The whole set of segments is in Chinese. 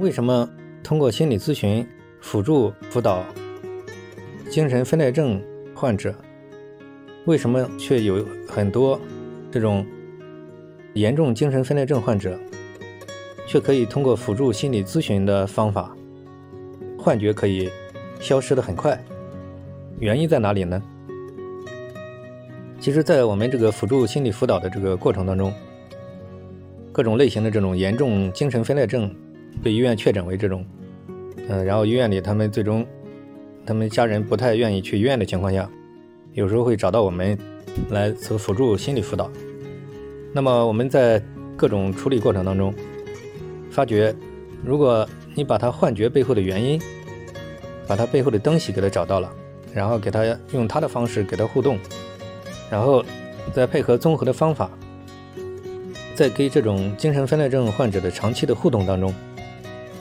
为什么通过心理咨询辅助辅导精神分裂症患者，为什么却有很多这种严重精神分裂症患者，却可以通过辅助心理咨询的方法，幻觉可以消失的很快？原因在哪里呢？其实，在我们这个辅助心理辅导的这个过程当中，各种类型的这种严重精神分裂症。被医院确诊为这种，嗯，然后医院里他们最终，他们家人不太愿意去医院的情况下，有时候会找到我们来做辅助心理辅导。那么我们在各种处理过程当中，发觉，如果你把他幻觉背后的原因，把他背后的东西给他找到了，然后给他用他的方式给他互动，然后再配合综合的方法，在跟这种精神分裂症患者的长期的互动当中。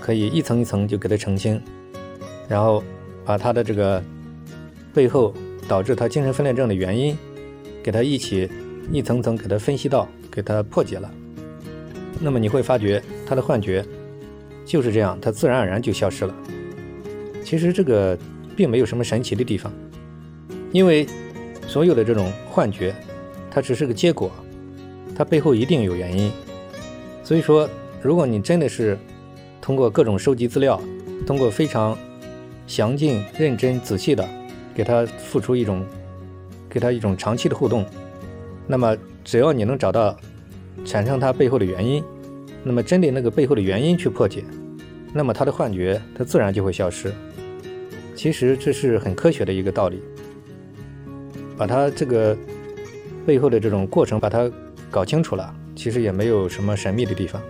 可以一层一层就给他澄清，然后把他的这个背后导致他精神分裂症的原因，给他一起一层层给他分析到，给他破解了。那么你会发觉他的幻觉就是这样，他自然而然就消失了。其实这个并没有什么神奇的地方，因为所有的这种幻觉，它只是个结果，它背后一定有原因。所以说，如果你真的是通过各种收集资料，通过非常详尽、认真、仔细的给他付出一种，给他一种长期的互动，那么只要你能找到产生它背后的原因，那么针对那个背后的原因去破解，那么他的幻觉它自然就会消失。其实这是很科学的一个道理，把它这个背后的这种过程把它搞清楚了，其实也没有什么神秘的地方。